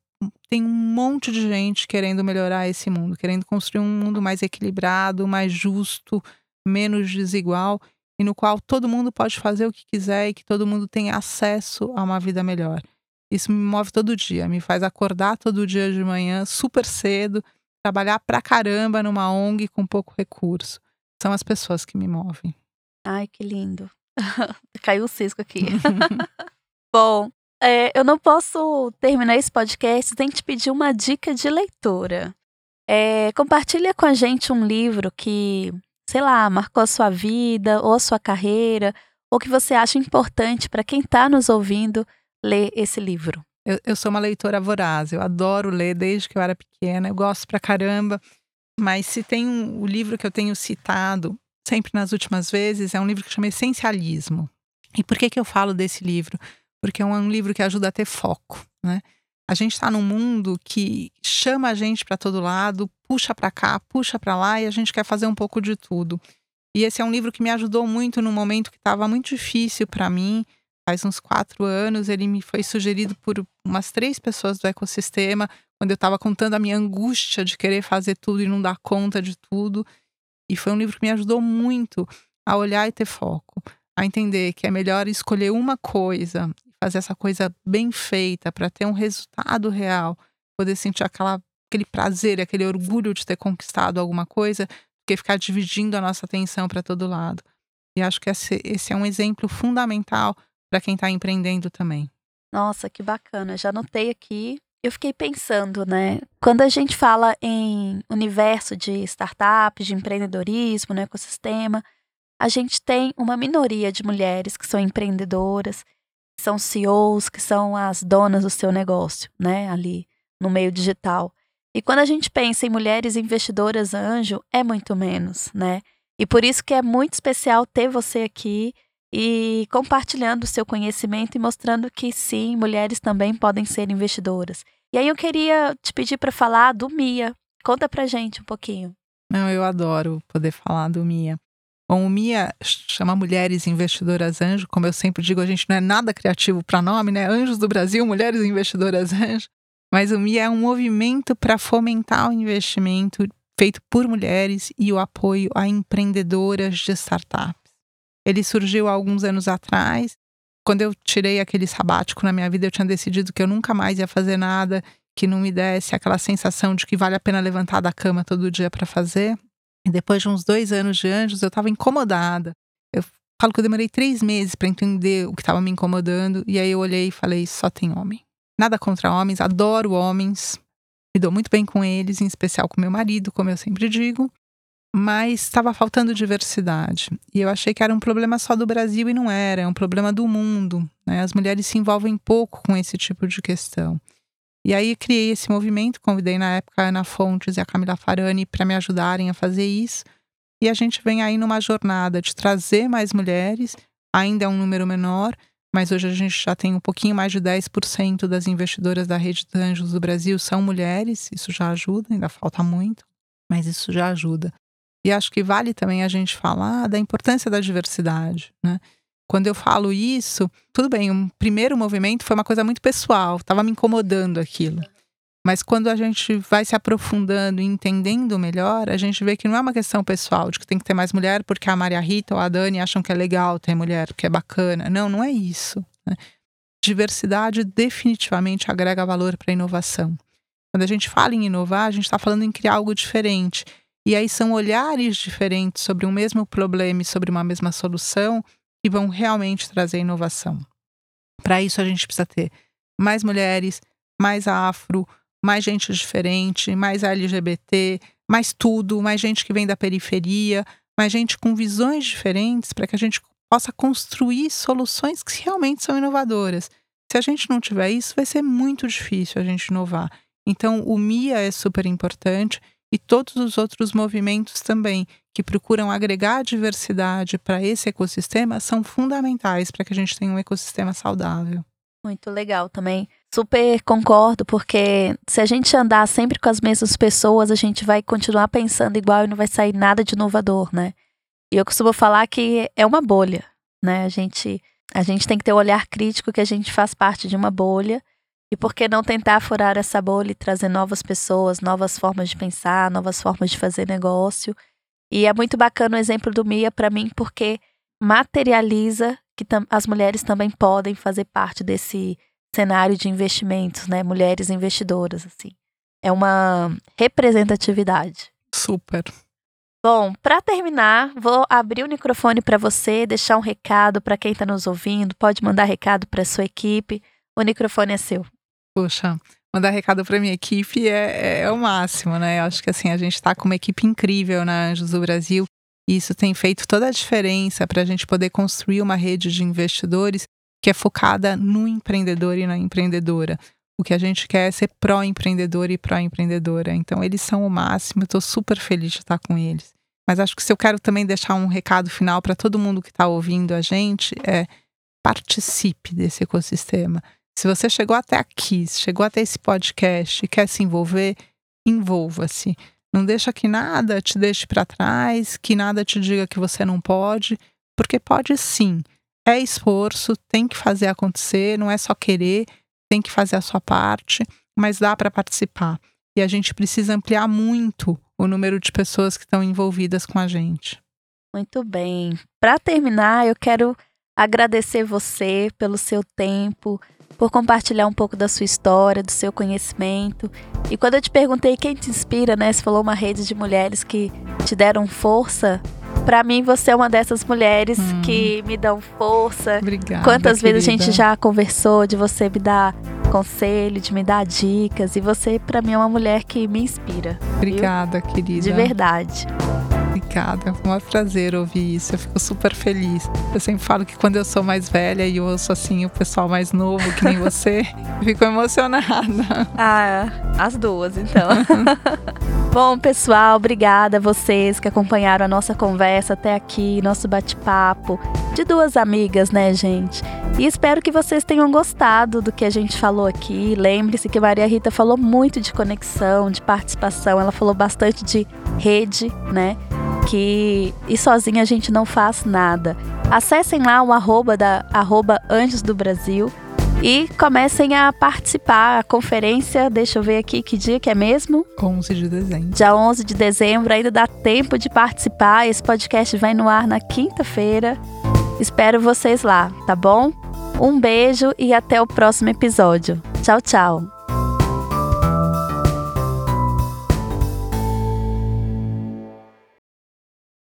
tem um monte de gente querendo melhorar esse mundo, querendo construir um mundo mais equilibrado, mais justo, menos desigual e no qual todo mundo pode fazer o que quiser e que todo mundo tem acesso a uma vida melhor. Isso me move todo dia, me faz acordar todo dia de manhã super cedo, trabalhar pra caramba numa ONG com pouco recurso. São as pessoas que me movem. Ai, que lindo. Caiu o cisco aqui. Bom, é, eu não posso terminar esse podcast sem te pedir uma dica de leitura. É, compartilha com a gente um livro que, sei lá, marcou a sua vida ou a sua carreira, ou que você acha importante para quem está nos ouvindo ler esse livro. Eu, eu, sou uma leitora voraz, eu adoro ler desde que eu era pequena, eu gosto pra caramba. Mas se tem um, livro que eu tenho citado sempre nas últimas vezes, é um livro que chama Essencialismo. E por que, que eu falo desse livro? porque é um livro que ajuda a ter foco, né? A gente está num mundo que chama a gente para todo lado, puxa para cá, puxa para lá e a gente quer fazer um pouco de tudo. E esse é um livro que me ajudou muito num momento que estava muito difícil para mim. Faz uns quatro anos, ele me foi sugerido por umas três pessoas do ecossistema, quando eu estava contando a minha angústia de querer fazer tudo e não dar conta de tudo. E foi um livro que me ajudou muito a olhar e ter foco, a entender que é melhor escolher uma coisa, fazer essa coisa bem feita para ter um resultado real, poder sentir aquela, aquele prazer, aquele orgulho de ter conquistado alguma coisa, que ficar dividindo a nossa atenção para todo lado. E acho que esse, esse é um exemplo fundamental para quem está empreendendo também. Nossa, que bacana. Já anotei aqui. Eu fiquei pensando, né? Quando a gente fala em universo de startups, de empreendedorismo, no ecossistema, a gente tem uma minoria de mulheres que são empreendedoras, são CEOs, que são as donas do seu negócio, né? Ali no meio digital. E quando a gente pensa em mulheres investidoras anjo, é muito menos, né? E por isso que é muito especial ter você aqui e compartilhando o seu conhecimento e mostrando que sim, mulheres também podem ser investidoras. E aí eu queria te pedir para falar do Mia. Conta pra gente um pouquinho. Não, eu adoro poder falar do Mia. Bom, o Mia chama Mulheres Investidoras Anjo, como eu sempre digo, a gente não é nada criativo para nome, né? Anjos do Brasil, Mulheres Investidoras Anjo. Mas o Mia é um movimento para fomentar o investimento feito por mulheres e o apoio a empreendedoras de startups. Ele surgiu há alguns anos atrás. Quando eu tirei aquele sabático na minha vida, eu tinha decidido que eu nunca mais ia fazer nada que não me desse aquela sensação de que vale a pena levantar da cama todo dia para fazer. Depois de uns dois anos de anjos, eu estava incomodada. Eu falo que eu demorei três meses para entender o que estava me incomodando. E aí eu olhei e falei: só tem homem. Nada contra homens, adoro homens, me dou muito bem com eles, em especial com meu marido, como eu sempre digo mas estava faltando diversidade. E eu achei que era um problema só do Brasil e não era, é um problema do mundo. Né? As mulheres se envolvem pouco com esse tipo de questão. E aí criei esse movimento, convidei na época a Ana Fontes e a Camila Farani para me ajudarem a fazer isso. E a gente vem aí numa jornada de trazer mais mulheres, ainda é um número menor, mas hoje a gente já tem um pouquinho mais de 10% das investidoras da rede de anjos do Brasil são mulheres, isso já ajuda, ainda falta muito, mas isso já ajuda. E acho que vale também a gente falar da importância da diversidade, né? Quando eu falo isso, tudo bem, um primeiro movimento foi uma coisa muito pessoal, estava me incomodando aquilo. Mas quando a gente vai se aprofundando e entendendo melhor, a gente vê que não é uma questão pessoal, de que tem que ter mais mulher porque a Maria Rita ou a Dani acham que é legal ter mulher, porque é bacana. Não, não é isso. Né? Diversidade definitivamente agrega valor para a inovação. Quando a gente fala em inovar, a gente está falando em criar algo diferente. E aí são olhares diferentes sobre um mesmo problema e sobre uma mesma solução que vão realmente trazer inovação. Para isso a gente precisa ter mais mulheres, mais afro, mais gente diferente, mais LGBT, mais tudo, mais gente que vem da periferia, mais gente com visões diferentes para que a gente possa construir soluções que realmente são inovadoras. Se a gente não tiver isso, vai ser muito difícil a gente inovar. Então, o MIA é super importante e todos os outros movimentos também que procuram agregar diversidade para esse ecossistema são fundamentais para que a gente tenha um ecossistema saudável. Muito legal também. Super concordo, porque se a gente andar sempre com as mesmas pessoas, a gente vai continuar pensando igual e não vai sair nada de inovador, né? E eu costumo falar que é uma bolha, né? A gente, a gente tem que ter o um olhar crítico que a gente faz parte de uma bolha e por que não tentar furar essa bolha e trazer novas pessoas, novas formas de pensar, novas formas de fazer negócio? E é muito bacana o exemplo do Mia para mim, porque materializa que as mulheres também podem fazer parte desse cenário de investimentos, né? Mulheres investidoras, assim. É uma representatividade. Super. Bom, para terminar, vou abrir o microfone para você, deixar um recado para quem está nos ouvindo. Pode mandar recado para sua equipe. O microfone é seu. Poxa, mandar recado para minha equipe é, é, é, o máximo, né? Eu acho que assim, a gente está com uma equipe incrível na Anjos do Brasil. E isso tem feito toda a diferença para a gente poder construir uma rede de investidores que é focada no empreendedor e na empreendedora. O que a gente quer é ser pró-empreendedor e pró-empreendedora. Então, eles são o máximo, estou super feliz de estar com eles. Mas acho que se eu quero também deixar um recado final para todo mundo que está ouvindo a gente, é participe desse ecossistema. Se você chegou até aqui, chegou até esse podcast e quer se envolver, envolva-se. Não deixa que nada te deixe para trás, que nada te diga que você não pode, porque pode sim. É esforço, tem que fazer acontecer, não é só querer, tem que fazer a sua parte, mas dá para participar. E a gente precisa ampliar muito o número de pessoas que estão envolvidas com a gente. Muito bem. Para terminar, eu quero agradecer você pelo seu tempo, por compartilhar um pouco da sua história, do seu conhecimento. E quando eu te perguntei quem te inspira, né? Você falou uma rede de mulheres que te deram força. Para mim, você é uma dessas mulheres hum. que me dão força. Obrigada. Quantas querida. vezes a gente já conversou de você me dar conselho, de me dar dicas. E você, para mim, é uma mulher que me inspira. Obrigada, viu? querida. De verdade. Obrigada, foi um prazer ouvir isso. Eu fico super feliz. Eu sempre falo que quando eu sou mais velha e ouço assim o pessoal mais novo, que nem você, eu fico emocionada. Ah, as duas, então. Bom, pessoal, obrigada a vocês que acompanharam a nossa conversa até aqui, nosso bate-papo de duas amigas, né, gente? E espero que vocês tenham gostado do que a gente falou aqui. Lembre-se que Maria Rita falou muito de conexão, de participação, ela falou bastante de rede, né? Que e sozinha a gente não faz nada. Acessem lá o arroba da arroba Anjos do Brasil e comecem a participar. A conferência, deixa eu ver aqui que dia que é mesmo? 11 de dezembro. Dia 11 de dezembro, ainda dá tempo de participar. Esse podcast vai no ar na quinta-feira. Espero vocês lá, tá bom? Um beijo e até o próximo episódio. Tchau, tchau.